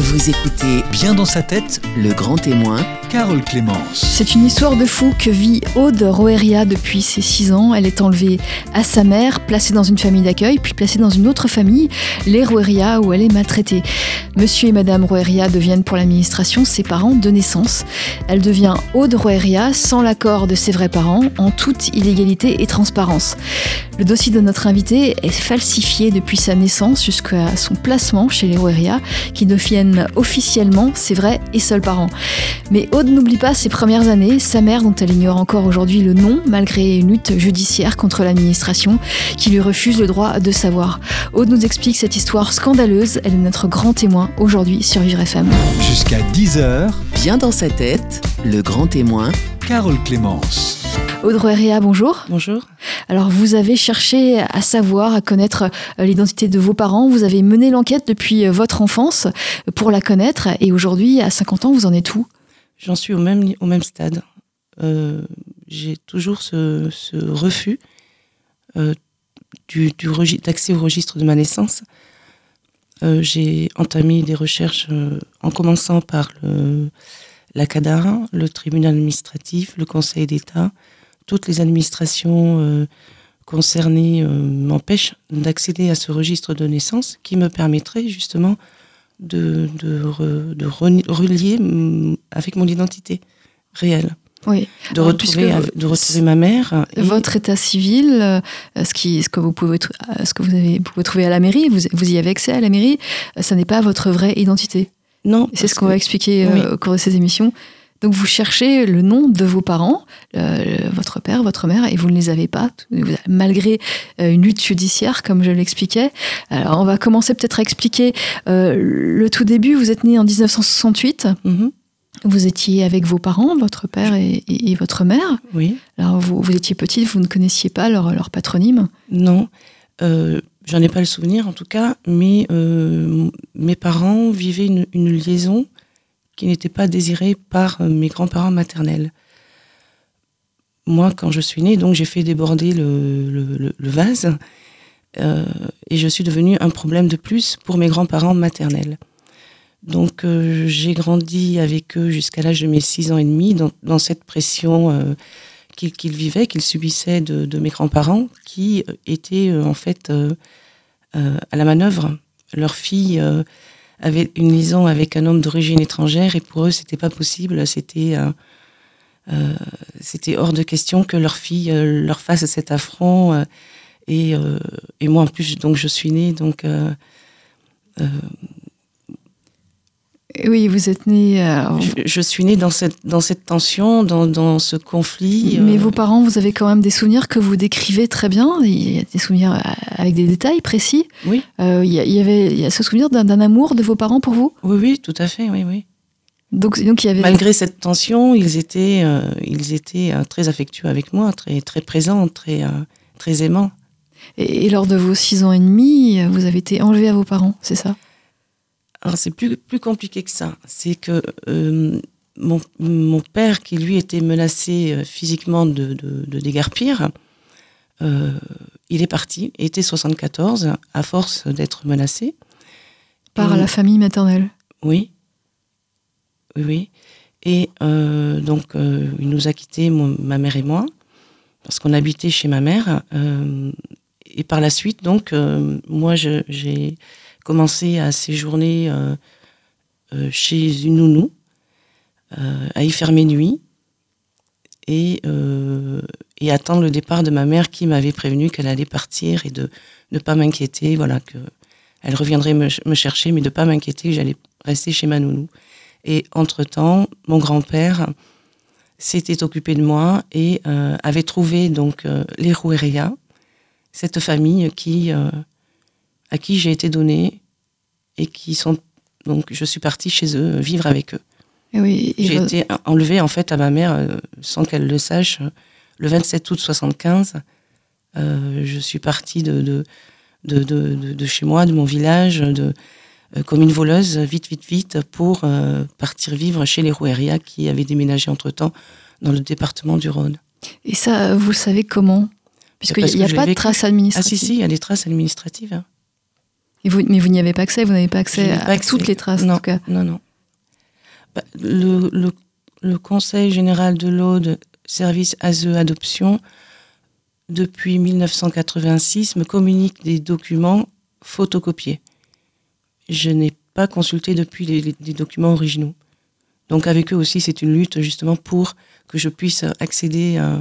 Vous écoutez Bien dans sa tête, Le Grand Témoin Carole Clémence. C'est une histoire de fou que vit Aude Roeria depuis ses 6 ans. Elle est enlevée à sa mère, placée dans une famille d'accueil, puis placée dans une autre famille, les Roeria, où elle est maltraitée. Monsieur et Madame Roeria deviennent pour l'administration ses parents de naissance. Elle devient Aude Roeria sans l'accord de ses vrais parents, en toute illégalité et transparence. Le dossier de notre invité est falsifié depuis sa naissance jusqu'à son placement chez les Roeria, qui deviennent officiellement ses vrais et seuls parents. Mais Aude n'oublie pas ses premières années, sa mère dont elle ignore encore aujourd'hui le nom, malgré une lutte judiciaire contre l'administration qui lui refuse le droit de savoir. Aude nous explique cette histoire scandaleuse, elle est notre grand témoin aujourd'hui sur Vivre FM. Jusqu'à 10h, Bien dans sa tête, Le Grand Témoin Carole Clémence. Aude Roeria, bonjour. Bonjour. Alors vous avez cherché à savoir, à connaître euh, l'identité de vos parents, vous avez mené l'enquête depuis euh, votre enfance pour la connaître et aujourd'hui, à 50 ans, vous en êtes où? J'en suis au même, au même stade. Euh, J'ai toujours ce, ce refus euh, du, d'accès au registre de ma naissance. Euh, J'ai entamé des recherches euh, en commençant par le, la CADA, le tribunal administratif, le Conseil d'État. Toutes les administrations euh, concernées euh, m'empêchent d'accéder à ce registre de naissance qui me permettrait justement de, de, re- de reni- relier avec mon identité réelle. Oui. De Alors, retrouver, de retrouver ma mère. et- Votre état civil, euh, ce, qui, ce, que vous pouvez, tr- euh, ce que vous, avez, vous pouvez trouver à la mairie, vous, vous y avez accès à la mairie, euh, ça n'est pas votre vraie identité. Non, C'est ce qu'on va que- expliquer euh, oui. au cours de ces émissions. Donc vous cherchez le nom de vos parents, euh, votre père, votre mère, et vous ne les avez pas, malgré euh, une lutte judiciaire, comme je l'expliquais. Alors on va commencer peut-être à expliquer euh, le tout début. Vous êtes né en 1968, Mhm, vous étiez avec vos parents, votre père et, et- et votre mère. oui. Alors vous, vous étiez petite, vous ne connaissiez pas leur, leur patronyme. Non, euh, j'en ai pas le souvenir en tout cas, mais euh, mes parents vivaient une, liaison qui n'était pas désirée par euh, mes grands-parents maternels. Moi, quand je suis née, donc j'ai fait déborder le, vase euh, et je suis devenue un problème de plus pour mes grands-parents maternels. Donc j'ai grandi avec eux jusqu'à l'âge de mes six ans et demi dans, cette pression qu'ils vivaient, qu'ils subissaient de, mes grands-parents, qui étaient en fait à la manœuvre. Leur fille euh, avait une liaison avec un homme d'origine étrangère et pour eux c'était pas possible, c'était euh, euh, hors de question que leur fille euh, leur fasse cet affront. euh, et, euh, et moi en plus donc je suis née donc euh, euh, Oui, vous êtes né. euh, je, je suis née dans cette dans cette tension, dans, dans ce conflit. mais euh, vos parents, vous avez quand même des souvenirs que vous décrivez très bien. Il y a des souvenirs euh, avec des détails précis. Oui. Euh, il, y avait il y a ce souvenir d'un amour de vos parents pour vous? oui oui tout à fait oui oui. Donc, donc il y avait. Malgré cette tension, ils étaient, euh, ils étaient très affectueux avec moi, très, très présents, très, très aimants. Et, et lors de vos six ans et demi, vous avez été enlevé à vos parents, c'est ça? Alors c'est plus, plus compliqué que ça. C'est que euh, mon, mon père, qui lui était menacé euh, physiquement de, de, de déguerpir, euh, il est parti, était 74, à force d'être menacé. Par la famille maternelle. Oui. Oui, oui. Et donc, il nous a quittés, mon- ma mère et moi, parce qu'on habitait chez ma mère. et par la suite, donc, moi, je- j'ai commencé à séjourner euh, euh, chez une nounou, euh, à y faire mes nuits, et, et attendre le départ de ma mère qui m'avait prévenu qu'elle allait partir et de ne pas m'inquiéter, voilà, que elle reviendrait me, chercher, mais de pas m'inquiéter, que j'allais rester chez ma nounou. Et entre-temps, mon grand-père s'était occupé de moi et avait trouvé donc les Roueria, cette famille qui, à qui j'ai été donnée et qui sont donc je suis partie chez eux euh, vivre avec eux. Et oui, et J'ai été enlevée en fait à ma mère euh, sans qu'elle le sache le 27 août 75. Euh, je suis partie de, de, de, de, chez moi, de mon village, de, euh, comme une voleuse, vite, vite, vite, pour partir vivre chez les Roueria qui avaient déménagé entre-temps dans le département du Rhône. Et ça, vous le savez comment? Puisqu'il Parce n'y a, que pas de traces Ah administratives. si, si, il y a des traces administratives. hein. Et vous, mais vous n'y avez pas accès, vous n'avez pas accès à, pas accès. toutes les traces, non, en tout cas. Non, non. Bah, le, le- le Conseil général de l'Aude, service ASE Adoption, depuis 1986, me communique des documents photocopiés. Je n'ai pas consulté depuis les, les- les documents originaux. Donc avec eux aussi, c'est une lutte justement pour que je puisse accéder euh,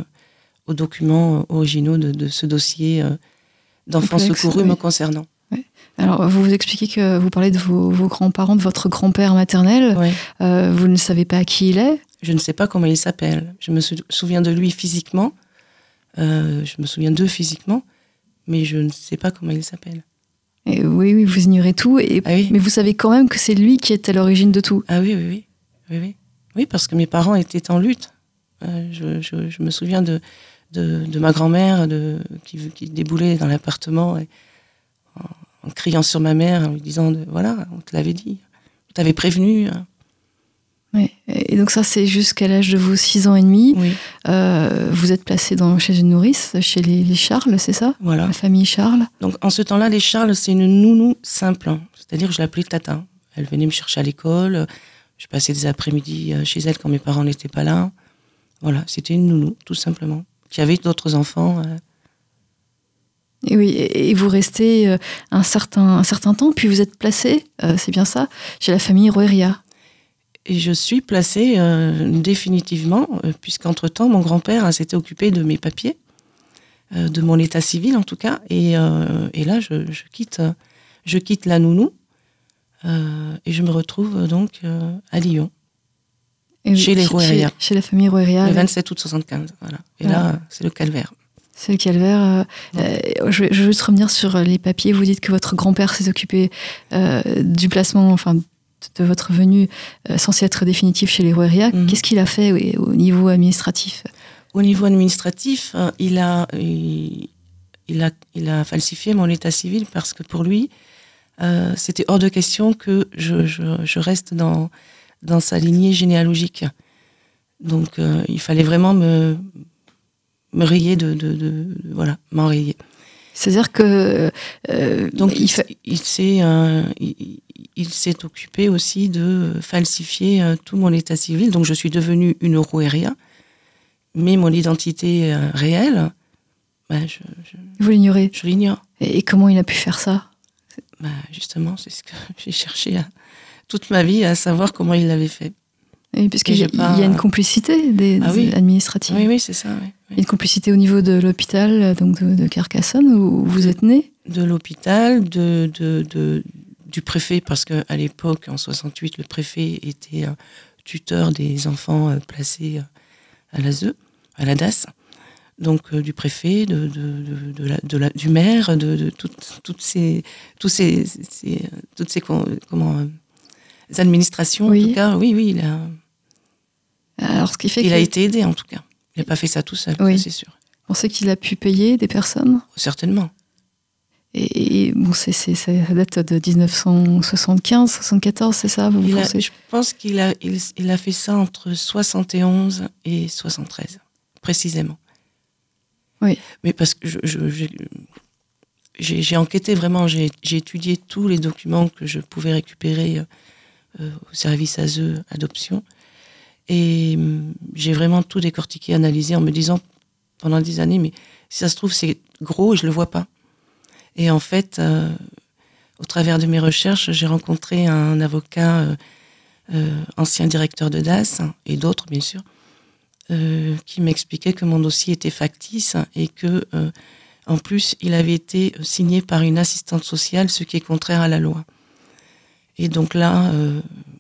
aux documents euh, originaux de, de ce dossier euh, d'enfants Complexe, secourus oui. me concernant. Alors, vous vous expliquez que vous parlez de vos, vos grands-parents, de votre grand-père maternel. Ouais. Euh, vous ne savez pas qui il est? Je ne sais pas comment il s'appelle. Je me sou- souviens de lui physiquement. Euh, je me souviens d'eux physiquement, mais je ne sais pas comment il s'appelle. Et oui, oui, vous ignorez tout. Et, Ah oui. Mais vous savez quand même que c'est lui qui est à l'origine de tout. Ah oui, oui, oui. Oui, oui. Oui, parce que mes parents étaient en lutte. Euh, je, je- je me souviens de, de, de ma grand-mère qui, qui déboulait dans l'appartement et en, criant sur ma mère, en lui disant de- Voilà, on te l'avait dit, on t'avait prévenu. Ouais. Et donc ça, c'est jusqu'à l'âge de vos 6 ans et demi. Oui, Euh, vous êtes placé dans, chez une nourrice, chez les, les Charles, c'est ça? Voilà. La famille Charles. Donc en ce temps-là, les Charles, c'est une nounou simple. hein. C'est-à-dire que je l'appelais Tata. Elle venait me chercher à l'école. Je passais des après-midi euh, chez elle quand mes parents n'étaient pas là. Voilà, c'était une nounou, tout simplement. Qui avait d'autres enfants. Et oui, et vous restez euh, un certain, un certain temps, puis vous êtes placé, euh, c'est bien ça, chez la famille Roeria. Et je suis placée euh, définitivement, euh, puisqu'entre-temps, mon grand-père hein, s'était occupé de mes papiers, euh, de mon état civil en tout cas. Et, et là, je, je quitte, je quitte la nounou et je me retrouve donc à Lyon, Et Chez les Roeria. Chez, chez la famille Roeria. le 27 août 75. Voilà. Et Voilà. là, c'est le calvaire. Le calvaire. euh, euh, je, vais, je juste revenir sur euh, les papiers. Vous dites que votre grand-père s'est occupé euh, du placement, enfin, de- votre venue euh, censée être définitive chez les Roeria. Mhm. Qu'est-ce qu'il a fait oui, au niveau administratif? Au niveau administratif, il a, il, il a, il a falsifié mon état civil parce que pour lui, c'était hors de question que je, je, je reste dans, dans sa lignée généalogique. Donc, il fallait vraiment me, me rayer de, de, de- voilà, m'enrayer. C'est-à-dire que. euh, Donc, il il, fa- s- il s'est, euh, il, il s'est occupé aussi de falsifier euh, tout mon état civil. Donc, je suis devenue une Roueria, mais mon identité réelle, ben, je, je, vous l'ignorez. je l'ignore. Et, et comment il a pu faire ça? Ben, justement, c'est ce que j'ai cherché à- toute ma vie à savoir comment il l'avait fait. Et Puisqu'il y, pas- y a une complicité des, Ah des oui. administratives. Oui, oui, c'est ça. oui, oui. une complicité au niveau de l'hôpital donc de, de Carcassonne où vous êtes né? De l'hôpital, de, de, de- du préfet, parce qu'à l'époque, en 68, le préfet était euh, tuteur des enfants euh, placés euh, à l'ASE, à la DAS. Donc euh, du préfet, de, la, la- du maire, de, toutes, toutes ces, tous ces, ces- toutes ces comment, administrations. Oui. En tout cas, oui, oui, il a, Alors, ce qui fait il que a été aidé en tout cas. Il n'a pas fait ça tout seul, Oui. c'est sûr. on sait qu'il a pu payer des personnes. Certainement. Et, et bon, c'est, ça date de 1975, 74, c'est ça, vous Il a- pensez? je pense qu'il a, il, il a fait ça entre 71 et 73, précisément. Oui. Mais parce que je- j'ai enquêté vraiment, j'ai étudié tous les documents que je pouvais récupérer euh, au service ASE Adoption. Et hum, j'ai vraiment tout décortiqué, analysé en me disant pendant des années, mais si ça se trouve, c'est gros et je le vois pas. Et en fait, euh, au travers de mes recherches, j'ai rencontré un avocat, euh, euh, ancien directeur de DAS, et d'autres bien sûr, qui m'expliquait que mon dossier était factice et que, en plus, il avait été signé par une assistante sociale, ce qui est contraire à la loi. Et donc là,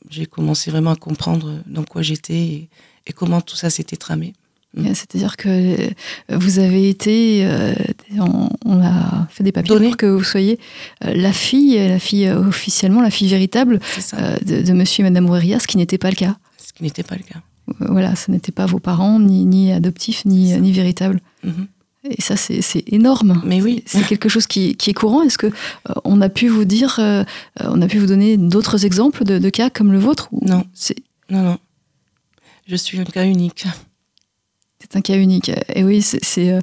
j'ai commencé vraiment à comprendre dans quoi j'étais et, et comment tout ça s'était tramé. Mm. C'est-à-dire que euh, vous avez été, euh, on, on a fait des papiers Donné. pour que vous soyez euh, la fille, la fille officiellement, la fille véritable euh, de, de Monsieur et Madame Oueria, ce qui n'était pas le cas. ce qui n'était pas le cas. Voilà, ce n'étaient pas vos parents, ni, ni adoptifs, ni, ni véritables. Mhm. Et ça, c'est énorme. Mais oui. C'est quelque chose qui, qui est courant. Est-ce que euh, on a pu vous dire, euh, on a pu vous donner d'autres exemples de, de cas comme le vôtre Non. c'est- Non, non. Je suis un cas unique. C'est un cas unique. Et oui, c'est- euh,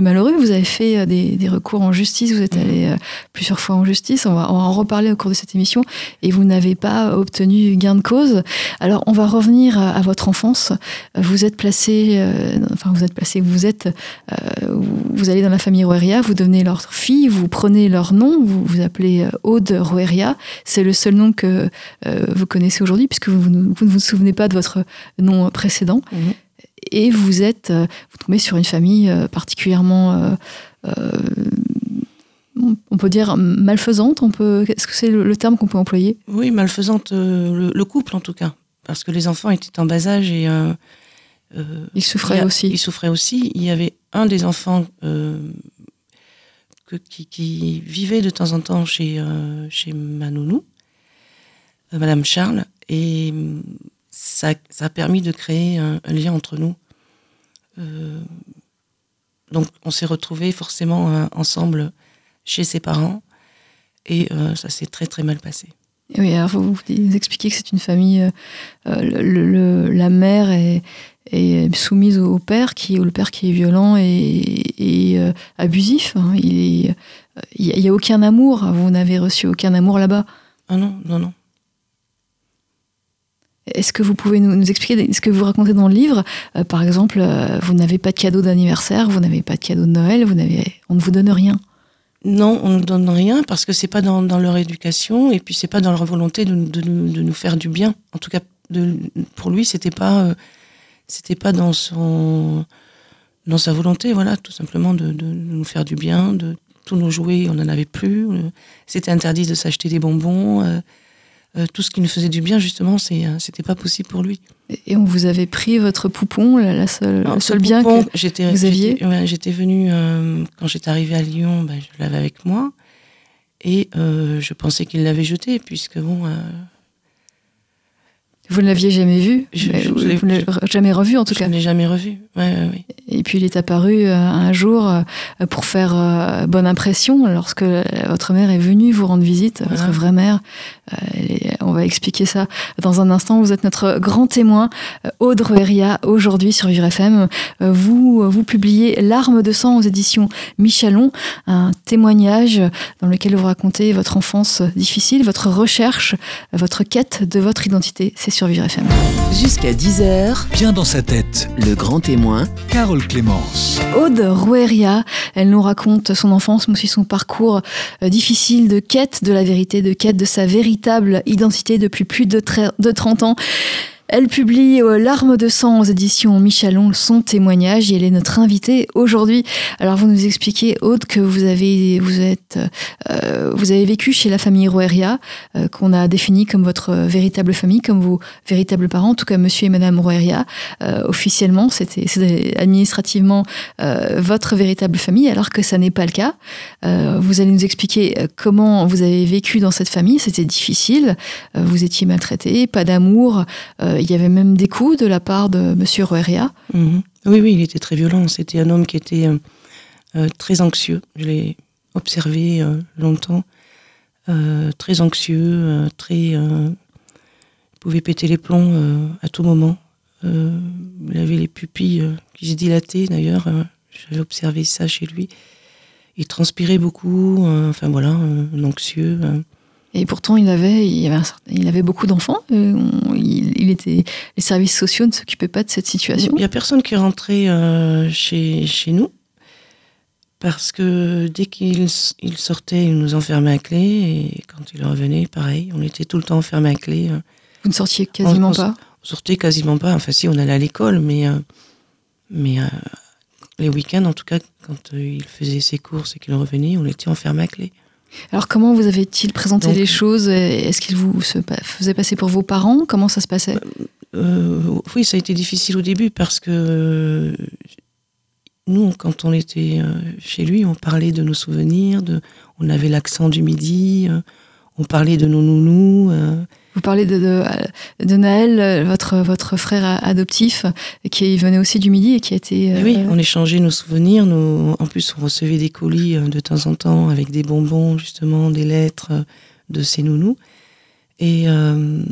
malheureux. Vous avez fait euh, des, des recours en justice. Vous êtes Mhm. allé euh, plusieurs fois en justice. On va, on va en reparler au cours de cette émission. Et vous n'avez pas obtenu gain de cause. Alors, on va revenir à, à votre enfance. Vous êtes placé, euh, enfin, vous êtes placé, vous êtes, euh, vous, allez dans la famille Roeria, vous devenez leur fille, vous prenez leur nom, vous vous appelez Aude Roeria. C'est le seul nom que euh, vous connaissez aujourd'hui, puisque vous, ne- vous ne vous souvenez pas de votre nom précédent Mhm. Et vous êtes, euh, vous tombez sur une famille euh, particulièrement, euh, on- peut dire malfaisante. On peut, est-ce que c'est le, le terme qu'on peut employer? Oui, malfaisante, le, le couple en tout cas. Parce que les enfants étaient en bas âge et. euh, Ils souffraient il y a- aussi. Ils souffraient aussi. Il y avait un des enfants euh, que- qui, qui vivait de temps en temps chez, chez ma nounou, Madame Charles, et ça, ça a permis de créer un, un lien entre nous. Euh, donc on s'est retrouvés forcément euh, ensemble chez ses parents, et euh, ça s'est très très mal passé. Oui, alors vous, vous expliquez que c'est une famille, le, le- la mère est, est soumise au père, qui, le père qui est violent et, et, abusif. hein. Il n'y a, aucun amour, vous n'avez reçu aucun amour là-bas. Ah non, non, non. Est-ce que vous pouvez nous, nous expliquer ce que vous racontez dans le livre Euh, Par exemple, euh, vous n'avez pas de cadeau d'anniversaire, vous n'avez pas de cadeau de Noël, vous n'avez, on ne vous donne rien. Non, on ne donne rien parce que c'est pas dans, leur éducation et puis c'est pas dans leur volonté de, nous, nous faire du bien. En tout cas, pour lui, c'était pas, euh, c'était pas dans son, dans sa volonté, voilà, tout simplement de, nous faire du bien. De tous nos jouets, on n'en avait plus. C'était interdit de s'acheter des bonbons. Euh, tout ce qui nous faisait du bien, justement, euh, c'était pas possible pour lui. Et on vous avait pris votre poupon, la, la seule, Alors, le seul bien poupon, que j'étais, vous aviez j'étais, ouais, j'étais venue euh, quand j'étais arrivée à Lyon, ben, je l'avais avec moi et euh, je pensais qu'il l'avait jeté puisque bon, vous ne l'aviez jamais vu, Je- je- vous je ne l'avez jamais revu en tout je cas. ne l'ai jamais revu. Ouais, ouais, ouais. Et puis il est apparu euh, un jour euh, pour faire euh, bonne impression lorsque votre mère est venue vous rendre visite, votre vraie mère. Et on va expliquer ça dans un instant. Vous êtes notre grand témoin, Aude Roeria, aujourd'hui sur Vivre FM. Vous, vous publiez Larmes de sang aux éditions Michalon, un témoignage dans lequel vous racontez votre enfance difficile, votre recherche, votre quête de votre identité. C'est sur Vivre FM. Jusqu'à 10h, Bien dans sa tête, le grand témoin, Carole Clémence. Aude Roueria, elle nous raconte son enfance, mais aussi son parcours euh, difficile de quête de la vérité, de quête de sa véritable identité depuis plus de, de 30 ans. Elle publie euh, Larmes de sang aux éditions Michalon son témoignage et elle est notre invitée aujourd'hui. Alors vous nous expliquez Aude que vous avez vous êtes euh, vous avez vécu chez la famille Roueria euh, qu'on a définie comme votre véritable famille, comme vos véritables parents, en tout cas monsieur et madame Roueria. Euh, officiellement, c'était administrativement euh, votre véritable famille, alors que ça n'est pas le cas. Euh, vous allez nous expliquer euh, comment vous avez vécu dans cette famille. C'était difficile. Euh, vous étiez maltraité, pas d'amour. Il y avait même des coups de la part de Monsieur Roeria. Mhm. Oui, oui, il était très violent. C'était un homme qui était euh, euh, très anxieux. Je l'ai observé euh, longtemps. Très anxieux, très. pouvait péter les plombs à tout moment. Il avait les pupilles qui se dilataient d'ailleurs. J'avais observé ça chez lui. Il transpirait beaucoup. enfin voilà, un anxieux. Et pourtant, il avait, il avait, un certain- il avait beaucoup d'enfants. Euh, il, il était, les services sociaux ne s'occupaient pas de cette situation. Il n'y a personne qui est rentré euh, chez, chez nous parce que dès qu'il il sortait, il nous enfermait à clé et quand il revenait, pareil, on était tout le temps enfermés à clé. euh. Vous ne sortiez quasiment On- on- pas. On sortait quasiment pas. Enfin, si, on allait à l'école, mais, euh, mais euh, les week-ends, en tout cas, quand euh, il faisait ses courses et qu'il revenait, on était enfermés à clé. Alors, comment vous avait-il présenté Donc- les choses Est-ce qu'il vous se faisait passer pour vos parents? Comment ça se passait? Euh, oui, ça a été difficile au début parce que euh, nous, quand on était euh, chez lui, on parlait de nos souvenirs, de, on avait l'accent du midi, euh, on parlait de nos nounous. euh, Vous parlez de, de, de Naël, votre, votre frère adoptif, qui venait aussi du Midi et qui a été. euh, oui, on échangeait nos souvenirs. Nos, en plus, on recevait des colis euh, de temps en temps avec des bonbons, justement, des lettres euh, de ces nounous. Et, euh,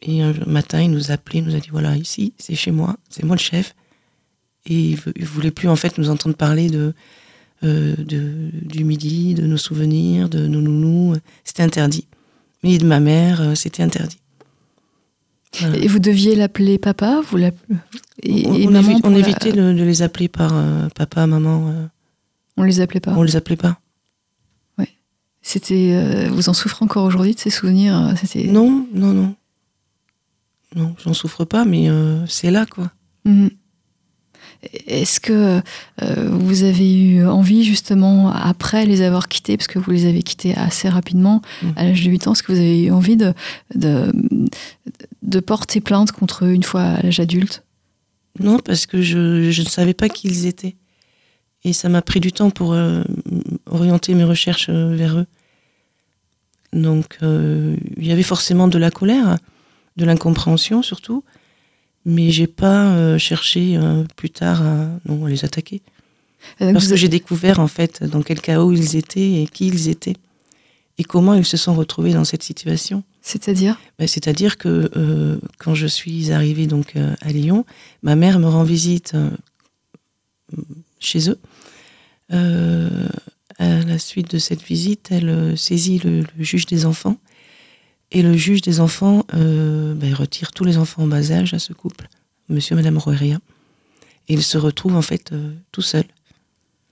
et un matin, il nous a appelé, il nous a dit voilà, ici, c'est chez moi, c'est moi le chef. Et il, il voulait plus en fait nous entendre parler de, euh, de du midi, de nos souvenirs, de nos nounous. C'était interdit. Mais de ma mère, euh, c'était interdit. Voilà. Et vous deviez l'appeler papa vous et, on, et on maman évi- on la- évitait de, de les appeler par euh, papa, maman. euh, On les appelait pas. On les appelait pas. C'était, euh, vous en souffrez encore aujourd'hui de ces souvenirs C'était. Non, non, non. Non, j'en souffre pas, mais c'est là, quoi. Mhm. Est-ce que euh, vous avez eu envie justement après les avoir quittés, parce que vous les avez quittés assez rapidement, Mhm. à l'âge de 8 ans, est-ce que vous avez eu envie de, de, de porter plainte contre eux une fois à l'âge adulte? Non, parce que je, je ne savais pas qui ils étaient. Et ça m'a pris du temps pour euh, orienter mes recherches euh, vers eux. Donc, euh, il y avait forcément de la colère, de l'incompréhension surtout, mais j'ai pas euh, cherché euh, plus tard à, non, à les attaquer. Donc Parce que avez- j'ai découvert en fait dans quel chaos ils étaient et qui ils étaient et comment ils se sont retrouvés dans cette situation. C'est-à-dire? Ben, C'est-à-dire que euh, quand je suis arrivée donc à Lyon, ma mère me rend visite chez eux. À la suite de cette visite, elle saisit le, le juge des enfants et le juge des enfants euh, ben, retire tous les enfants en bas âge à ce couple, Monsieur et Madame Roeria, et il se retrouve en fait euh, tout seul.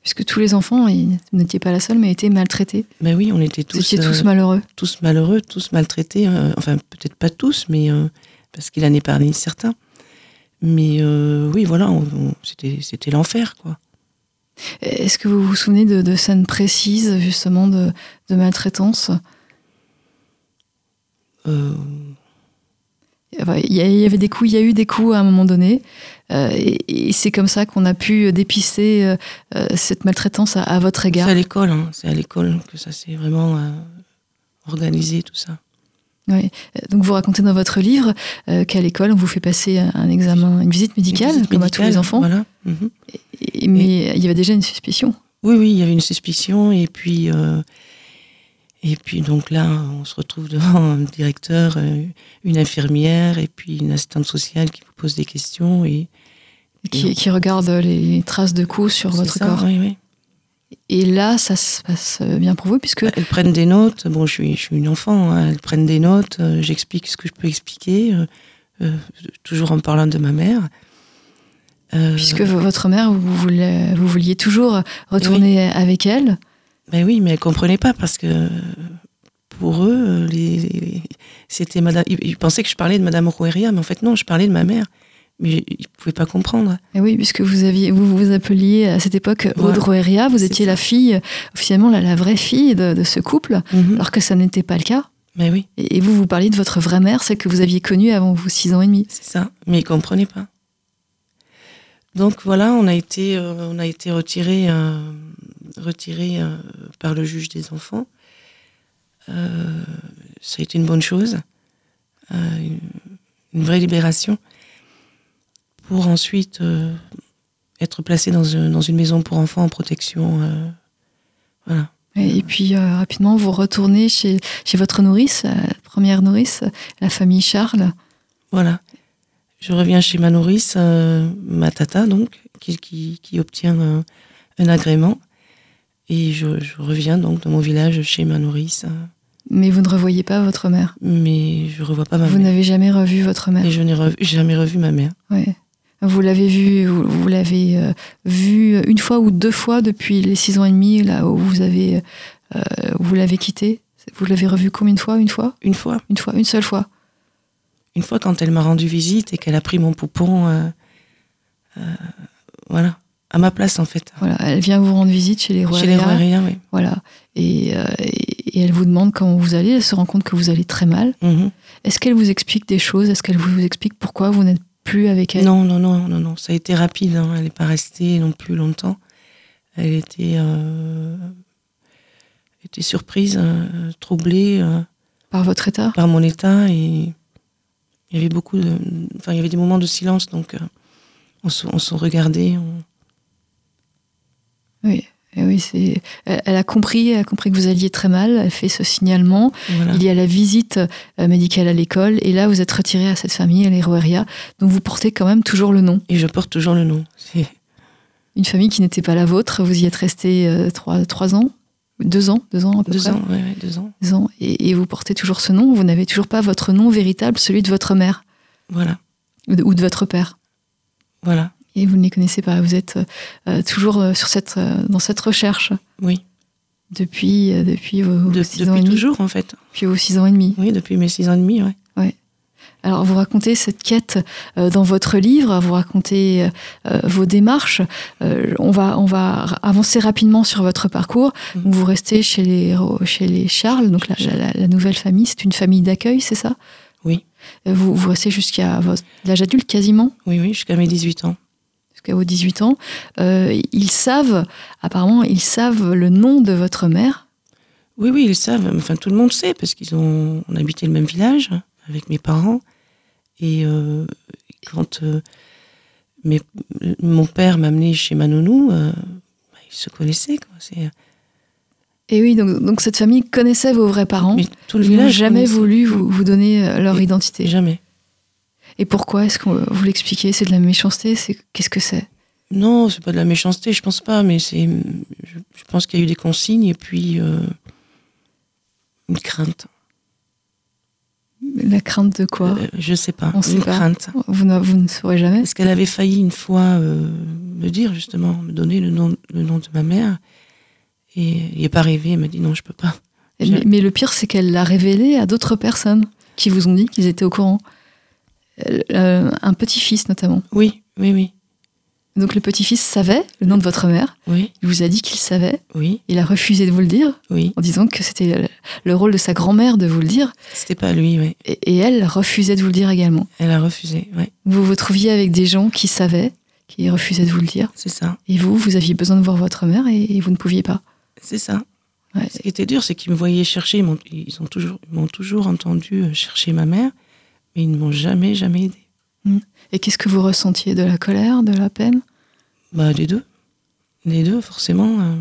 Puisque tous les enfants, vous n'étiez pas la seule, mais étaient maltraités. Ben oui, on était Vous tous, étiez tous euh, malheureux. tous malheureux, tous maltraités. euh, enfin, peut-être pas tous, mais parce qu'il en épargne certains. Mais oui, voilà, c'était l'enfer, quoi. Est-ce que vous vous souvenez de, de scènes précises, justement, de, de maltraitance? Il y, a- il y avait des coups, il y a eu des coups à un moment donné, euh, et, et c'est comme ça qu'on a pu dépister euh, euh, cette maltraitance à, à votre c'est égard. à l'école, hein, c'est à l'école que ça s'est vraiment euh, organisé, tout ça. Oui. Euh, Donc vous racontez dans votre livre euh, qu'à l'école on vous fait passer un, examen, une visite médicale, Une visite comme à tous les enfants, Voilà. mhm. Et- mais il y avait déjà une suspicion. Oui, oui, il y avait une suspicion, et puis, euh, et puis donc là, on se retrouve devant un directeur, euh, une infirmière, et puis une assistante sociale qui vous pose des questions, et Qui, qui regarde les traces de coups sur votre ça, corps. oui, oui. Et là, ça se passe bien pour vous, puisque Elles prennent des notes. Bon, je suis, je suis une enfant. hein, Elles prennent des notes. euh, J'explique ce que je peux expliquer, euh, euh, toujours en parlant de ma mère. Euh, puisque votre mère, vous vouliez toujours retourner avec elle. Ben oui, mais elles comprenaient pas parce que pour eux, les, les- c'était Madame. Ils, pensaient que je parlais de Madame Roueria, mais en fait non, je parlais de ma mère. Mais ils pouvaient pas comprendre. Et oui, puisque vous aviez, vous vous appeliez à cette époque Voilà. Aude Roeria, vous étiez ça. la fille, officiellement la, la vraie fille de, de ce couple, Mhm. alors que ça n'était pas le cas. Ben oui, Et, et vous, vous parliez de votre vraie mère, celle que vous aviez connue avant vos six ans et demi. c'est ça. Mais ils comprenaient pas. Donc voilà, on a été, euh, on a été retiré, euh, retiré euh, par le juge des enfants. Euh, ça a été une bonne chose, une, une vraie libération, pour ensuite être placé dans, dans une maison pour enfants en protection. voilà. Et, puis rapidement, vous retournez chez, chez votre nourrice, première nourrice, la famille Charles. Voilà. Je reviens chez ma nourrice, euh, ma tata, donc, qui, qui, qui obtient un, un agrément. Et je, je reviens donc dans mon village chez ma nourrice. euh, Mais vous ne revoyez pas votre mère. mais je revois pas ma Vous mère. n'avez jamais revu votre mère. Et je n'ai revu- jamais revu ma mère. Ouais. Vous l'avez vu, vous, vous l'avez euh, vu une fois ou deux fois depuis les six ans et demi, là où vous avez, euh, vous l'avez quitté. Vous l'avez revu combien de fois? Une fois? Une fois, Une fois Une seule fois une fois quand elle m'a rendu visite et qu'elle a pris mon poupon, euh, euh, voilà, à ma place en fait. Voilà, elle vient vous rendre visite chez les Chez les. Roueria, oui. Voilà. Et, euh, et, et elle vous demande comment vous allez. Elle se rend compte que vous allez très mal. Mhm. Est-ce qu'elle vous explique des choses? Est-ce qu'elle vous explique pourquoi vous n'êtes plus avec elle? Non, non, non, non, non. Ça a été rapide. hein. Elle n'est pas restée non plus longtemps. Elle était, était surprise, troublée Par votre état? par mon état et il y avait beaucoup de, enfin, il y avait des moments de silence donc euh, on se, on se regardait. on- Oui. Et oui, c'est. Elle a compris, elle a compris que vous alliez très mal. Elle fait ce signalement. Voilà. Il y a la visite euh, médicale à l'école, et là, vous êtes retiré à cette famille, à l'Héroëria, dont vous portez quand même toujours le nom. Et je porte toujours le nom. C'est- Une famille qui n'était pas la vôtre. Vous y êtes resté euh, trois, trois ans, deux ans, deux ans à peu Deux près. ans, ouais, ouais, deux ans. Deux ans. Et, et vous portez toujours ce nom. Vous n'avez toujours pas votre nom véritable, celui de votre mère Voilà, ou de, ou de votre père. voilà. Et vous ne les connaissez pas. Vous êtes euh, toujours euh, sur cette, euh, dans cette recherche Oui, depuis, euh, depuis vos, De- six ans et depuis demi. toujours en fait. Depuis vos six ans et demi. Oui, depuis mes six ans et demi, ouais. Alors, vous racontez cette quête euh, dans votre livre, vous racontez euh, vos démarches. Euh, on, va, on va avancer rapidement sur votre parcours. Mhm. Vous restez chez les, chez les Charles, donc la, la- la nouvelle famille. C'est une famille d'accueil, c'est ça? Oui. Euh, Vous, vous restez jusqu'à l'âge adulte quasiment, Oui, oui, jusqu'à mes 18 ans. jusqu'à vos 18 ans. Euh, ils savent, apparemment, ils savent le nom de votre mère? Oui, oui, ils savent. Enfin, tout le monde sait parce qu'ils ont, on habitait le même village avec mes parents. Et euh, quand euh, mes- mon père m'a amené chez ma nounou, euh, bah, ils se connaissaient. Quoi. Et oui, donc, donc cette famille connaissait vos vrais parents. Mais tout le Ils n'ont jamais voulu vous, vous donner leur Et- identité. Jamais. Et pourquoi Est-ce que vous l'expliquez? C'est de la méchanceté? Qu'est-ce que c'est? Non, c'est pas de la méchanceté, je pense pas, mais c'est, je, je pense qu'il y a eu des consignes et puis une crainte. La crainte de quoi Euh, je sais pas, On sait une pas. crainte. vous, ne, vous ne saurez jamais. Parce qu'elle avait failli une fois euh, me dire justement, me donner le nom, le nom de ma mère. Et il n'est pas arrivé, elle m'a dit non, je peux pas. Mais, le pire, c'est qu'elle l'a révélé à d'autres personnes qui vous ont dit qu'ils étaient au courant. Euh, un petit-fils notamment. Oui, oui, oui, Donc le petit-fils savait le nom de votre mère. oui, Il vous a dit qu'il savait. oui, Il a refusé de vous le dire oui. en disant que c'était le- le rôle de sa grand-mère de vous le dire. C'était pas lui, oui. Et, et elle refusait de vous le dire également. Elle a refusé, oui, Vous vous trouviez avec des gens qui savaient, qui refusaient de vous le dire. c'est ça, Et vous, vous aviez besoin de voir votre mère et, et vous ne pouviez pas. c'est ça. Ouais. Ce qui était dur, c'est qu'ils me voyaient chercher, ils m'ont, ils ont toujours, ils m'ont toujours entendu euh, chercher ma mère, mais ils ne m'ont jamais, jamais aidé. Et qu'est-ce que vous ressentiez? De la colère, de la peine? Bah, les deux. Les deux, forcément. euh,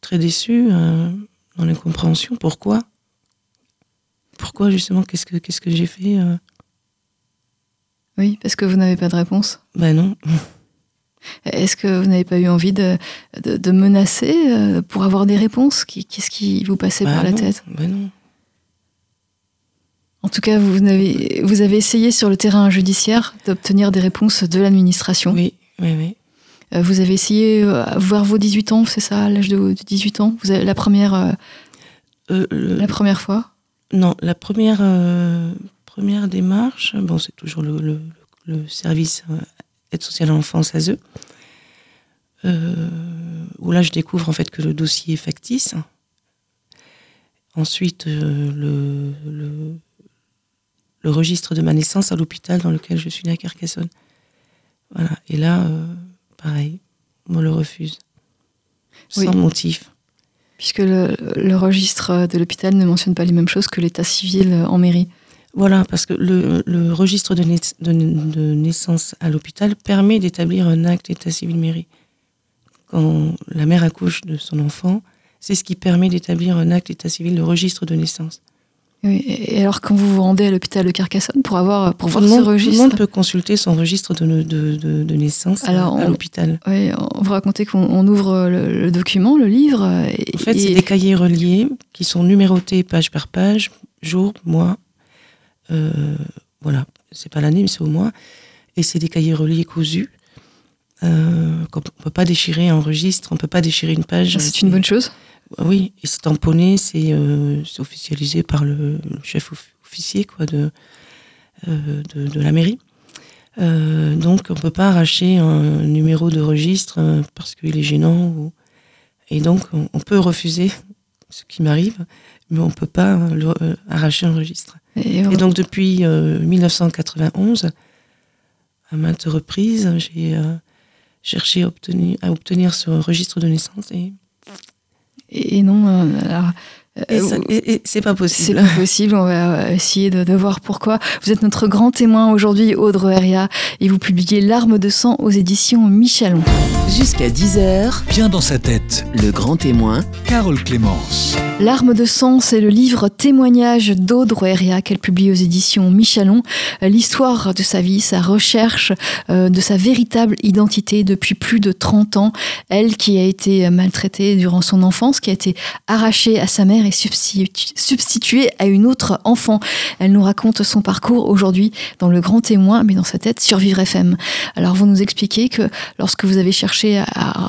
très déçu, euh, dans l'incompréhension. Pourquoi? Pourquoi, justement Qu'est-ce que, qu'est-ce que j'ai fait euh? Oui, parce que vous n'avez pas de réponse. Bah non. Est-ce que vous n'avez pas eu envie de, de, de menacer euh, pour avoir des réponses? Qu'est-ce qui vous passait Bah par la non, tête? Bah non. En tout cas, vous avez, vous avez essayé sur le terrain judiciaire d'obtenir des réponses de l'administration. Oui, oui, oui. Euh, Vous avez essayé, euh, vers vos 18 ans, c'est ça, à l'âge de, de 18 ans? Vous avez, la, première, euh, le- la première fois? Non, la première, euh, première démarche, bon, c'est toujours le, le- le service euh, aide sociale à l'enfance ASE, où là je découvre en fait que le dossier est factice. Ensuite, le, registre de ma naissance à l'hôpital dans lequel je suis née à Carcassonne. Voilà. Et là, pareil, on le refuse. Oui. Sans motif. Puisque le, le registre de l'hôpital ne mentionne pas les mêmes choses que l'état civil en mairie. Voilà, parce que le, le registre de, naiss- de- de naissance à l'hôpital permet d'établir un acte d'état civil mairie. Quand la mère accouche de son enfant, c'est ce qui permet d'établir un acte d'état civil, le registre de naissance. Oui, et alors quand vous vous rendez à l'hôpital de Carcassonne pour, avoir, pour Tout voir ce monde, tout le registre, monde peut consulter son registre de, de- de- de naissance à- Alors, à on- l'hôpital. oui, on vous racontez qu'on on ouvre le, le document, le livre. Et, En fait, et- c'est des cahiers reliés qui sont numérotés page par page, jour, mois. Euh, voilà, c'est pas l'année, mais c'est au mois. Et c'est des cahiers reliés cousus. Euh, on peut pas déchirer un registre, on peut pas déchirer une page. c'est une bonne chose. Oui, et c'est tamponné, c'est euh, c'est officialisé par le, chef off- officier quoi, de, euh, de, de la mairie. Euh, donc on peut pas arracher un numéro de registre parce qu'il est gênant. Ou... Et donc on, on peut refuser, ce qui m'arrive, mais on peut pas le- arracher un registre. Et, Et donc depuis euh, 1991, à maintes reprises, j'ai cherché à obtenir, à obtenir ce registre de naissance et et non, euh, alors, Et, Euh, ça- et- et c'est pas C'est possible. pas possible, on va euh, essayer de, de voir pourquoi. Vous êtes notre grand témoin aujourd'hui, Aude Roeria, et vous publiez Larmes de sang aux éditions Michelon. Jusqu'à 10h, Bien dans sa tête, le grand témoin Carole Clémence. Larmes de sang, c'est le livre témoignage d'Aude Roeria qu'elle publie aux éditions Michelon. L'histoire de sa vie, sa recherche euh, de sa véritable identité depuis plus de 30 ans. Elle qui a été maltraitée durant son enfance, qui a été arrachée à sa mère et substitu- substituée à une autre enfant. Elle nous raconte son parcours aujourd'hui dans Le Grand Témoin, mais dans sa tête sur Vivre FM. Alors vous nous expliquez que lorsque vous avez cherché à,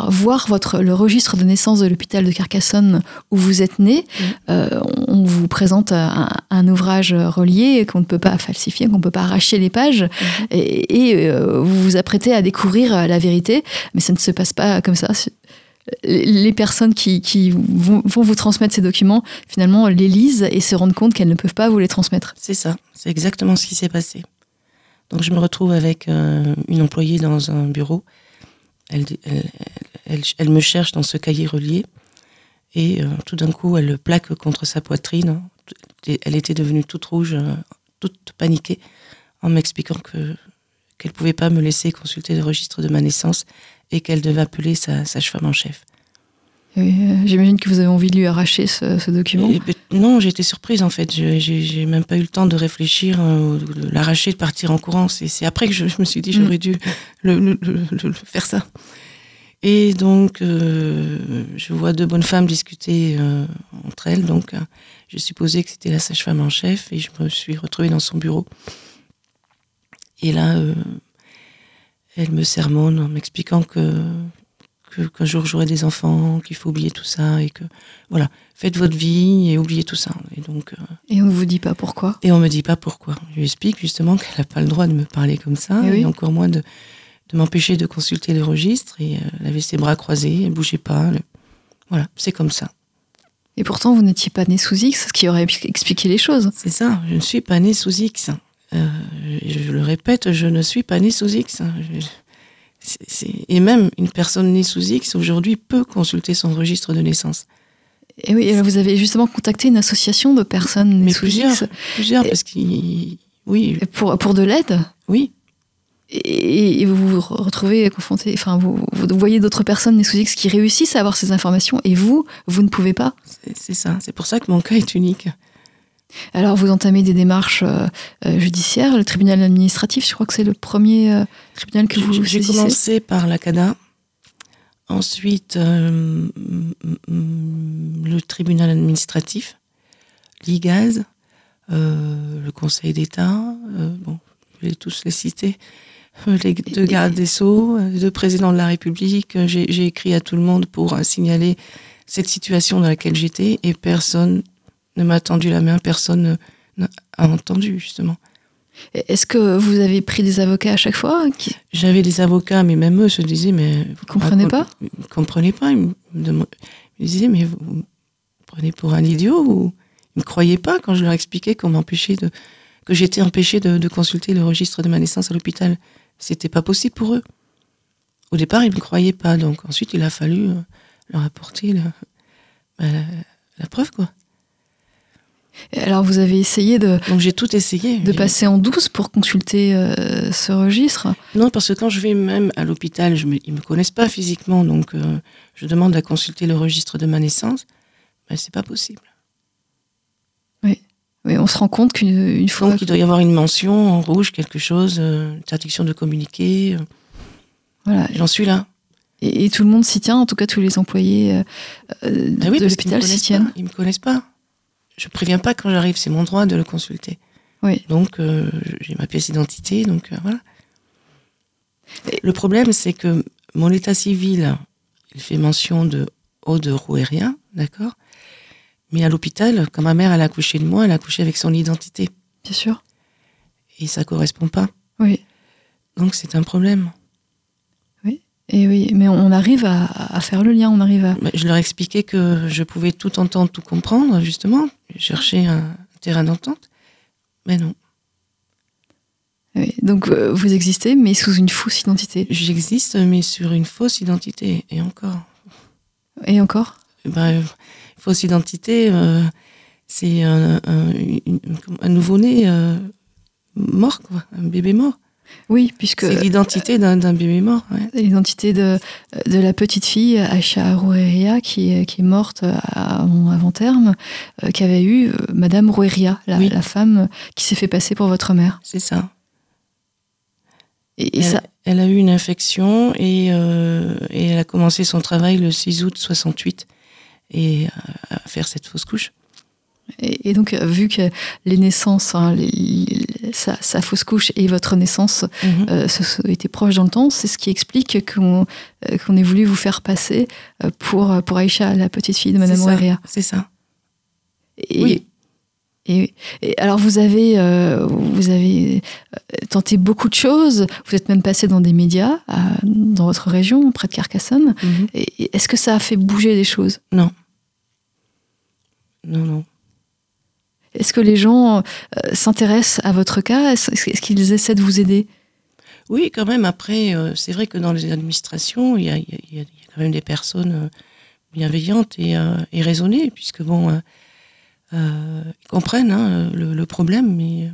à voir votre, le registre de naissance de l'hôpital de Carcassonne où vous êtes né, euh, on vous présente un, un ouvrage relié qu'on ne peut pas falsifier, qu'on ne peut pas arracher les pages, et, et, euh, vous vous apprêtez à découvrir la vérité, mais ça ne se passe pas comme ça. Les les personnes qui, qui vont, vont vous transmettre ces documents, finalement, les lisent et se rendent compte qu'elles ne peuvent pas vous les transmettre. C'est ça, c'est exactement ce qui s'est passé. Donc je me retrouve avec euh, une employée dans un bureau. Elle, me cherche dans ce cahier relié et euh, tout d'un coup elle le plaque contre sa poitrine. Elle était devenue toute rouge, euh, toute paniquée, en m'expliquant que qu'elle pouvait pas me laisser consulter le registre de ma naissance et qu'elle devait appeler sa sage-femme en chef. Euh, J'imagine que vous avez envie de lui arracher ce, ce document. Et, ben, non, j'étais surprise en fait. Je- J'ai j'ai même pas eu le temps de réfléchir, euh, de l'arracher, de partir en courant. C'est après que je, je me suis dit Mm. j'aurais dû le, faire ça. Et donc, euh, je vois deux bonnes femmes discuter euh, entre elles. Donc, j'ai supposé que c'était la sage-femme en chef et je me suis retrouvée dans son bureau. Et là, elle me sermonne en m'expliquant que- qu'un jour j'aurai des enfants, qu'il faut oublier tout ça et que voilà, faites votre vie et oubliez tout ça. Et donc, euh, Et on ne vous dit pas pourquoi? et on me dit pas pourquoi. Je lui explique justement qu'elle n'a pas le droit de me parler comme ça, Eh et, oui. encore moins de, de m'empêcher de consulter le registre. Et euh, elle avait ses bras croisés, elle bougeait pas. le- Voilà, c'est comme ça. Et pourtant, vous n'étiez pas né sous X, ce qui aurait expliqué les choses. C'est ça. Je ne suis pas née sous X. Euh, je, je le répète, je ne suis pas née sous X. Je- c'est- et même une personne née sous X aujourd'hui peut consulter son registre de naissance. Et oui, et vous avez justement contacté une association de personnes nées Mais sous plusieurs, X plusieurs, Et- parce qu'il, oui, pour, pour de l'aide. oui, Et, et vous vous retrouvez confronté, enfin, vous, vous voyez d'autres personnes nées sous X qui réussissent à avoir ces informations et vous, vous ne pouvez pas. c'est c'est ça. C'est pour ça que mon cas est unique. Alors vous entamez des démarches euh, euh, judiciaires, le tribunal administratif, je crois que c'est le premier euh, tribunal que vous J'ai- commencé par la CADA, ensuite euh, le tribunal administratif, l'IGAZ, le Conseil d'État, bon, je vais tous les citer, les deux gardes des Sceaux, les deux présidents de la République. J'ai écrit à tout le monde pour signaler cette situation dans laquelle j'étais et personne ne m'a tendu la main, personne ne- n'a entendu justement. Est-ce que vous avez pris des avocats à chaque fois qui... J'avais des avocats, mais même eux se disaient, mais... Vous comprenez pas Ils ne comprenaient pas. Ils me, disaient, mais vous, vous me prenez pour un idiot ou... Ils ne me croyaient pas quand je leur expliquais qu'on m'empêchait de... que j'étais empêchée de, de consulter le registre de ma naissance à l'hôpital. C'était pas possible pour eux. Au départ, ils ne me croyaient pas. Donc ensuite, il a fallu euh, leur apporter la preuve, quoi. Alors vous avez essayé de, Donc j'ai tout essayé. de passer en douce pour consulter euh, ce registre? Non, parce que quand je vais même à l'hôpital, je me, ils me connaissent pas physiquement, donc euh, je demande à consulter le registre de ma naissance. Ben, c'est pas possible. Oui, on se rend compte qu'une une fois... Donc il doit y avoir une mention en rouge, quelque chose, euh, interdiction de communiquer. euh, Voilà. J'en suis là. Et, et tout le monde s'y tient, en tout cas tous les employés Ah oui, de l'hôpital s'y tiennent. pas. Ils me connaissent pas. Je préviens pas quand j'arrive, c'est mon droit de le consulter. Oui. Donc euh, j'ai ma pièce d'identité, donc euh, voilà. Le problème, c'est que mon état civil, il fait mention de Aude Roueria, d'accord? Mais à l'hôpital, quand ma mère elle a accouché de moi, elle a accouché avec son identité. Bien sûr. Et ça correspond pas. Oui. Donc c'est un problème. Et oui, mais on arrive à, à faire le lien, on arrive à... Mais Je leur expliquais que je pouvais tout entendre, tout comprendre, justement, chercher un terrain d'entente. Mais non. oui. Donc euh, vous existez, mais sous une fausse identité. J'existe, mais sur une fausse identité. Et encore. Et encore? Ben, fausse identité, euh, c'est un, un, une- un nouveau-né euh, mort, quoi, un bébé mort. Oui, puisque C'est l'identité d'un bébé mort. ouais. l'identité de, de la petite fille Aïcha Roueria qui, est- qui est morte avant, avant terme, euh, qui avait eu euh, Madame Roueria, la, Oui. la femme qui s'est fait passer pour votre mère. C'est ça. Et, et elle, ça, elle a eu une infection et, euh, et elle a commencé son travail le 6 août 68 et euh, à faire cette fausse couche. Et, et donc, euh, vu que les naissances, hein, les- les- sa, sa fausse couche et votre naissance Mhm. euh, se- se- étaient proches dans le temps, c'est ce qui explique qu'on euh, qu'on ait voulu vous faire passer euh, pour, pour Aïcha, la petite fille de Madame Roueria. C'est ça. Et, Oui. Et, et alors vous avez, euh, vous avez euh, tenté beaucoup de choses. Vous êtes même passé dans des médias euh, dans votre région, près de Carcassonne. Mhm. Est-ce que ça a fait bouger les choses? Non. Non, non. Est-ce que les gens euh, s'intéressent à votre cas? Est-ce qu'ils essaient de vous aider? Oui, quand même. Après, euh, c'est vrai que dans les administrations, il y a, quand même des personnes euh, bienveillantes et, raisonnées, puisque bon, ils comprennent hein, le, problème, mais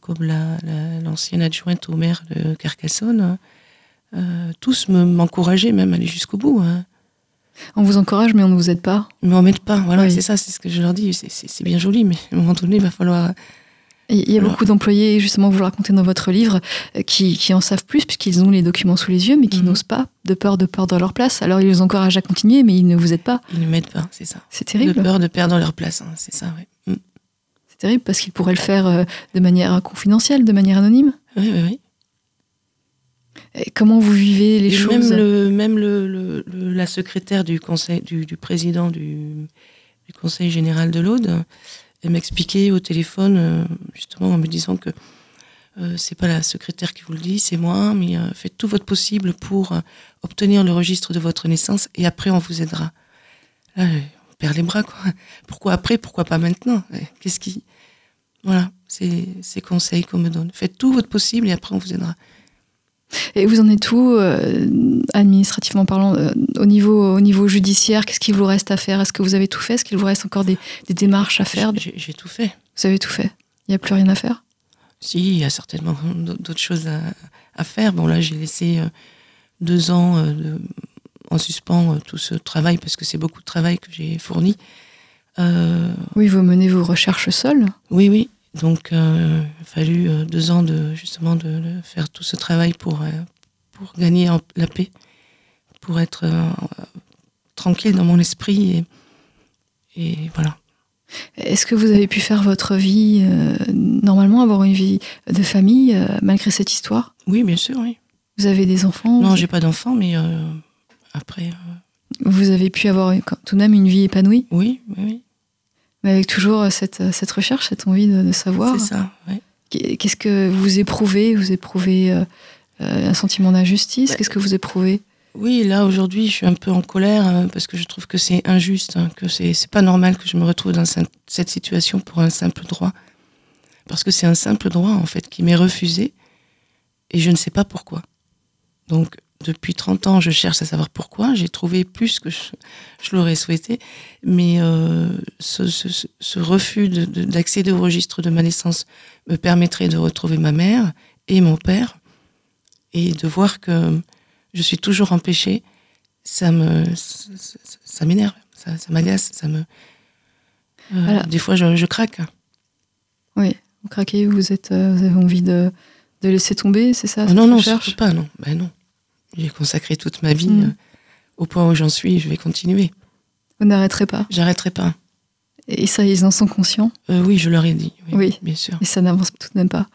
comme la- la- l'ancienne adjointe au maire de Carcassonne, euh, tous me- m'encourageaient même à aller jusqu'au bout. hein. On vous encourage, mais on ne vous aide pas. Mais on m'aide pas, voilà, Oui. c'est ça, c'est ce que je leur dis. C'est- bien joli, mais à un moment donné, il va falloir. Il y a beaucoup d'employés, justement, vous le racontez dans votre livre, euh, qui, qui en savent plus puisqu'ils ont les documents sous les yeux, mais qui Mhm. n'osent pas, de peur de perdre leur place. Alors ils vous encouragent à continuer, mais ils ne vous aident pas. Ils ne m'aident pas, c'est ça. C'est De terrible. peur de perdre leur place, hein, c'est ça, oui. Mm. C'est terrible parce qu'ils pourraient le faire euh, de manière confidentielle, de manière anonyme. Oui, oui, oui. Comment vous vivez les Et choses Même, le, même le, le- le- la secrétaire du conseil, du, du président du, du conseil général de l'Aude, m'expliquait au téléphone, euh, justement, en me disant que euh, c'est pas la secrétaire qui vous le dit, c'est moi, mais euh, faites tout votre possible pour euh, obtenir le registre de votre naissance et après on vous aidera. Là, on perd les bras, quoi. Pourquoi après Pourquoi pas maintenant Qu'est-ce qui. Voilà, c'est ces conseils qu'on me donne. Faites tout votre possible et après on vous aidera. Et vous en êtes où, euh, administrativement parlant, euh, au, niveau, au niveau judiciaire Qu'est-ce qu'il vous reste à faire? Est-ce que vous avez tout fait? Est-ce qu'il vous reste encore des, des démarches à faire? J'ai- tout fait. Vous avez tout fait? Il n'y a plus rien à faire? Si, il y a certainement d'autres choses à, à faire. Bon, là, j'ai laissé euh, deux ans de- en suspens tout ce travail parce que c'est beaucoup de travail que j'ai fourni. Euh, Oui, vous menez vos recherches seul. oui, oui. Donc, euh, il a fallu euh, deux ans de justement de, de faire tout ce travail pour euh, pour gagner en- la paix, pour être tranquille dans mon esprit et, et voilà. Est-ce que vous avez pu faire votre vie euh, normalement, avoir une vie de famille euh, malgré cette histoire? Oui, bien sûr, oui. Vous avez des enfants? Non, vous, j'ai pas d'enfant, mais euh, après, vous avez pu avoir tout de même une vie épanouie, oui, oui, oui. Mais avec toujours euh, cette, cette recherche, cette envie de, de savoir. c'est ça. ouais. Qu'est- Qu'est-ce que vous éprouvez? Vous éprouvez euh, euh, un sentiment d'injustice? Ouais. Qu'est-ce que vous éprouvez? Oui, là aujourd'hui, je suis un peu en colère euh, parce que je trouve que c'est injuste, hein, que c'est pas normal que je me retrouve dans ce- cette situation pour un simple droit, parce que c'est un simple droit en fait qui m'est refusé et je ne sais pas pourquoi. Donc depuis 30 ans, je cherche à savoir pourquoi. J'ai trouvé plus que je, je l'aurais souhaité, mais euh, ce, ce- ce- ce refus de- de- d'accéder au registre de ma naissance me permettrait de retrouver ma mère et mon père et de voir que je suis toujours empêchée, ça me, ça, m'énerve, ça, ça m'agace, ça me. euh, Voilà. Des fois, je, je craque. Oui, vous craquez, vous, êtes, euh, vous avez envie de, de laisser tomber, c'est ça Ah non, non, recherche surtout pas, non. Ben non. J'ai consacré toute ma vie Mm. euh, au point où j'en suis, je vais continuer. Vous n'arrêterez pas. J'arrêterai pas. Et ça, ils en sont conscients. Euh, oui, je leur ai dit. Oui, Oui. bien sûr. Et ça n'avance tout de même pas.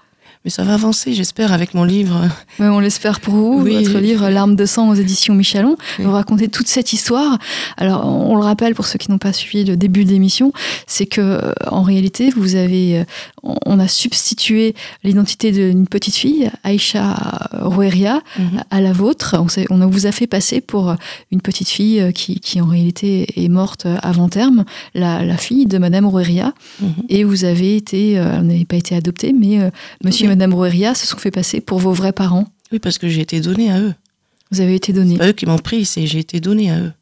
Mais ça va avancer, j'espère, avec mon livre. Ouais, on l'espère pour vous. Oui. Votre livre L'arme de sang aux éditions Michalon. Oui. Vous racontez toute cette histoire. Alors, on le rappelle pour ceux qui n'ont pas suivi le début de l'émission, c'est que euh, en réalité, vous avez, on on a substitué l'identité d'une petite fille, Aïcha Roueria, Mhm. à la vôtre. On, on vous a fait passer pour une petite fille euh, qui, qui en réalité est morte avant terme, la, la fille de Madame Roueria. Mhm. Et vous avez été, euh, vous n'avez pas été adopté, mais euh, Monsieur et. Madame Roueria se sont fait passer pour vos vrais parents. Oui, parce que j'ai été donnée à eux. Vous avez été donné. C'est pas eux qui m'ont pris, c'est j'ai été donnée à eux.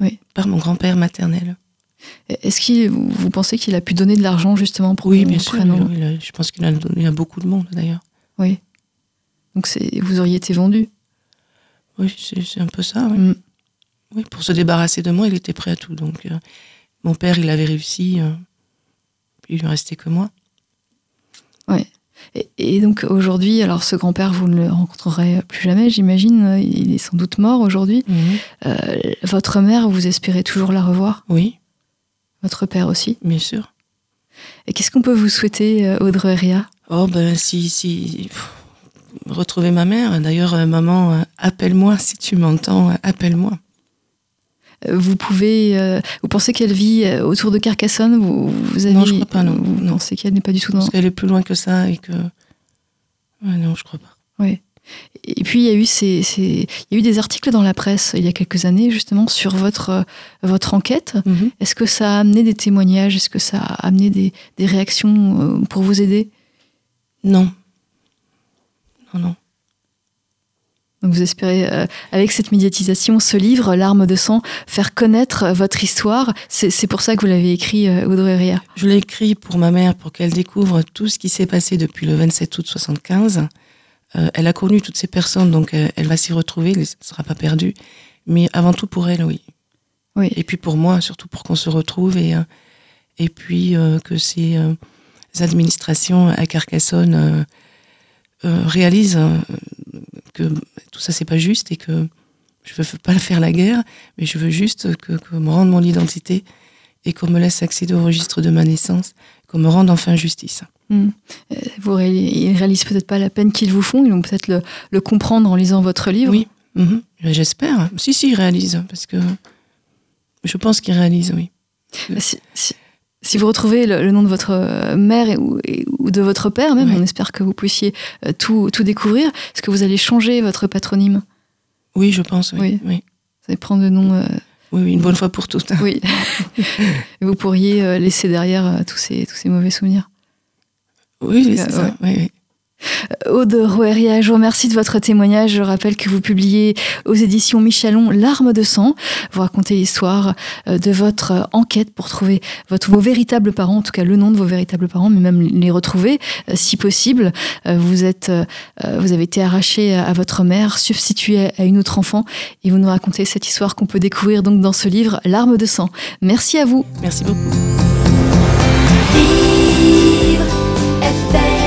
Oui. Par mon grand-père maternel. Est-ce qu'il, vous pensez qu'il a pu donner de l'argent justement pour Oui, bien sûr. il- a- je pense qu'il a donné à beaucoup de monde d'ailleurs. Oui. Donc vous auriez été vendu. Oui, c'est un peu ça. Oui. Mm. Oui, pour se débarrasser de moi, il était prêt à tout. Donc, euh, mon père, il avait réussi. euh, il lui restait que moi. Et, et donc aujourd'hui, alors ce grand-père, vous ne le rencontrerez plus jamais, j'imagine. Il est sans doute mort aujourd'hui. Euh, votre mère, vous espérez toujours la revoir? Oui, Votre père aussi. bien sûr. Et qu'est-ce qu'on peut vous souhaiter, euh, Audrey Ria Oh, ben, si, si. Retrouver ma mère. D'ailleurs, euh, maman, euh, appelle-moi si tu m'entends, appelle-moi. Vous pouvez, euh, vous pensez qu'elle vit autour de Carcassonne? Vous, vous avez, Non, je crois pas, non. Vous Non. pensez qu'elle n'est pas du tout dans. Parce qu'elle est plus loin que ça et que. Ouais, non, je crois pas. Et puis il y a eu ces, ces- il y a eu des articles dans la presse il y a quelques années justement sur votre euh, votre enquête. Mhm. Est-ce que ça a amené des témoignages? Est-ce que ça a amené des, des réactions euh, pour vous aider? Non. Non, non. Donc vous espérez, euh, avec cette médiatisation, ce livre, L'arme de sang, faire connaître votre histoire. C'est c'est pour ça que vous l'avez écrit, euh, Audrey Ria. Je l'ai écrit pour ma mère, pour qu'elle découvre tout ce qui s'est passé depuis le 27 août 75. Euh, elle a connu toutes ces personnes, donc euh, elle va s'y retrouver, elle ne sera pas perdue. Mais avant tout pour elle, oui. Oui. Et puis pour moi, surtout pour qu'on se retrouve et, euh, et puis euh, que ces euh, administrations à Carcassonne réalisent que tout ça, c'est pas juste et que je veux pas faire la guerre, mais je veux juste que- qu'on me rende mon identité et qu'on me laisse accéder au registre de ma naissance, qu'on me rende enfin justice. Euh, Vous ré- ils réalisent peut-être pas la peine qu'ils vous font. Ils vont peut-être le, le comprendre en lisant votre livre. Oui, mhm. J'espère. Si, si, ils réalisent, parce que je pense qu'ils réalisent, oui. Si, si- si vous retrouvez le, le nom de votre euh, mère et- ou, et- ou de votre père, même, on espère que vous puissiez euh, tout, tout découvrir. Est-ce que vous allez changer votre patronyme? Oui, je pense, oui. Oui. Oui, oui. Vous allez prendre le nom. euh, oui, une bonne fois pour toutes. oui. vous pourriez laisser derrière tous, ces, tous ces mauvais souvenirs. Oui, oui, c'est Euh, ça. Oui, oui. Aude Roueria, je vous remercie de votre témoignage. Je rappelle que vous publiez aux éditions Michalon Larmes de sang. Vous racontez l'histoire euh, de votre euh, enquête pour trouver votre, vos véritables parents, en tout cas le nom de vos véritables parents, mais même les retrouver euh, si possible. Euh, Vous, êtes, euh, euh, vous avez été arraché à votre mère, substitué à une autre enfant, et vous nous racontez cette histoire qu'on peut découvrir donc dans ce livre Larmes de sang. Merci à vous. Merci beaucoup. FM